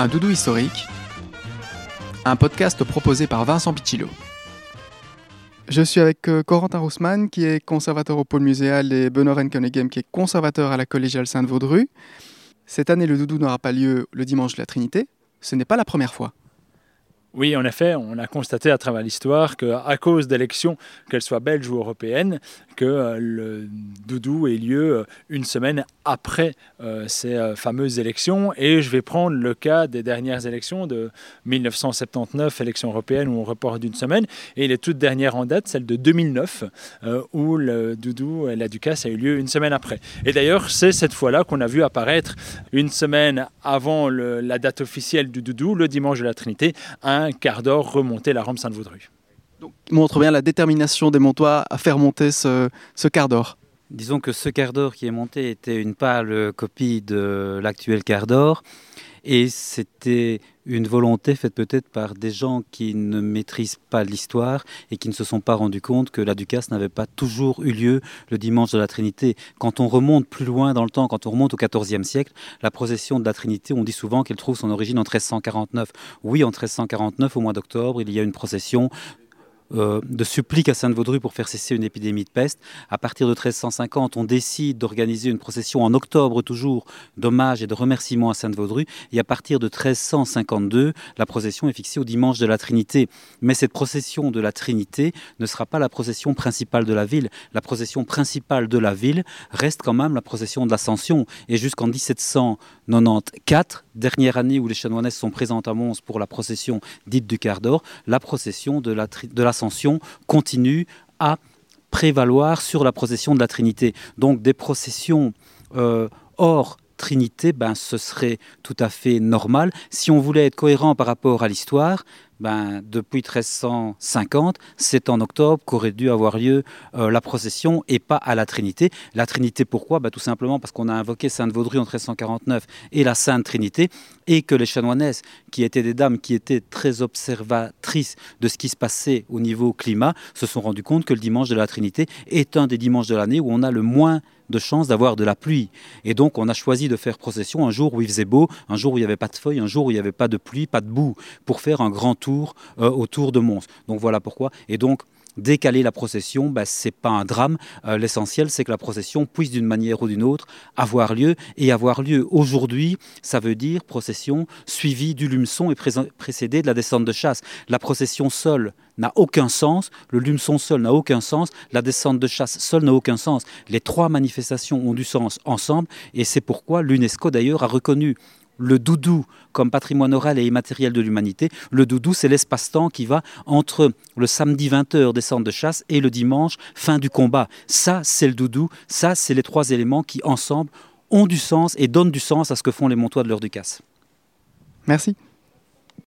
Un doudou historique, un podcast proposé par Vincent Pichillo. Je suis avec euh, Corentin Roussman, qui est conservateur au pôle muséal, et Benoît Renkenegem, qui est conservateur à la collégiale Sainte-Vaudru. Cette année, le doudou n'aura pas lieu le dimanche de la Trinité. Ce n'est pas la première fois. Oui, en effet, on a constaté à travers l'histoire qu'à cause d'élections, qu'elles soient belges ou européennes, que euh, le doudou ait lieu euh, une semaine après euh, ces fameuses élections. Et je vais prendre le cas des dernières élections de 1979, élections européennes, où on reporte d'une semaine, et les toutes dernières en date, celle de 2009, où le doudou et la ducasse a eu lieu une semaine après. Et d'ailleurs, c'est cette fois-là qu'on a vu apparaître une semaine avant la date officielle du doudou, le dimanche de la Trinité, un un quart d'heure remonter la rampe Sainte-Vaudrue. Donc, montre bien la détermination des Montois à faire monter ce, ce quart d'or. Disons que ce quart d'or qui est monté était une pâle copie de l'actuel quart d'or. Et c'était une volonté faite peut-être par des gens qui ne maîtrisent pas l'histoire et qui ne se sont pas rendus compte que la Ducasse n'avait pas toujours eu lieu le dimanche de la Trinité. Quand on remonte plus loin dans le temps, quand on remonte au XIVe siècle, la procession de la Trinité, on dit souvent qu'elle trouve son origine en 1349. Oui, en 1349, au mois d'octobre, il y a une procession euh, de supplique à Sainte-Vaudrue pour faire cesser une épidémie de peste. À partir de 1350, on décide d'organiser une procession en octobre toujours d'hommage et de remerciements à Sainte-Vaudrue. Et à partir de 1352, la procession est fixée au dimanche de la Trinité. Mais cette procession de la Trinité ne sera pas la procession principale de la ville. La procession principale de la ville reste quand même la procession de l'Ascension. Et jusqu'en 1794, dernière année où les chanoinesses sont présentes à Mons pour la procession dite du quart d'or, la procession de l'Ascension l'ascension continue à prévaloir sur la procession de la Trinité. Donc des processions euh, hors Trinité, ben, ce serait tout à fait normal. Si on voulait être cohérent par rapport à l'histoire, ben, depuis 1350, c'est en octobre qu'aurait dû avoir lieu euh, la procession et pas à la Trinité. La Trinité, pourquoi? Ben, Tout simplement parce qu'on a invoqué Sainte Vaudrue en 1349 et la Sainte Trinité, et que les chanoinesses, qui étaient des dames qui étaient très observatrices de ce qui se passait au niveau climat, se sont rendues compte que le dimanche de la Trinité est un des dimanches de l'année où on a le moins de chances d'avoir de la pluie. Et donc on a choisi de faire procession un jour où il faisait beau, un jour où il n'y avait pas de feuilles, un jour où il n'y avait pas de pluie, pas de boue, pour faire un grand tour euh, autour de Mons. Donc voilà pourquoi. Et donc décaler la procession, ben, ce n'est pas un drame. Euh, l'essentiel, c'est que la procession puisse d'une manière ou d'une autre avoir lieu. Et avoir lieu aujourd'hui, ça veut dire procession suivie du lumeçon et précédée de la descente de chasse. La procession seule n'a aucun sens, le lumeçon seul n'a aucun sens, la descente de chasse seule n'a aucun sens. Les trois manifestations ont du sens ensemble et c'est pourquoi l'UNESCO d'ailleurs a reconnu le doudou comme patrimoine oral et immatériel de l'humanité. Le doudou, c'est l'espace-temps qui va entre le samedi 20h descente de chasse et le dimanche fin du combat. Ça, c'est le doudou. Ça, c'est les trois éléments qui, ensemble, ont du sens et donnent du sens à ce que font les Montois de l'heure du casse. Merci.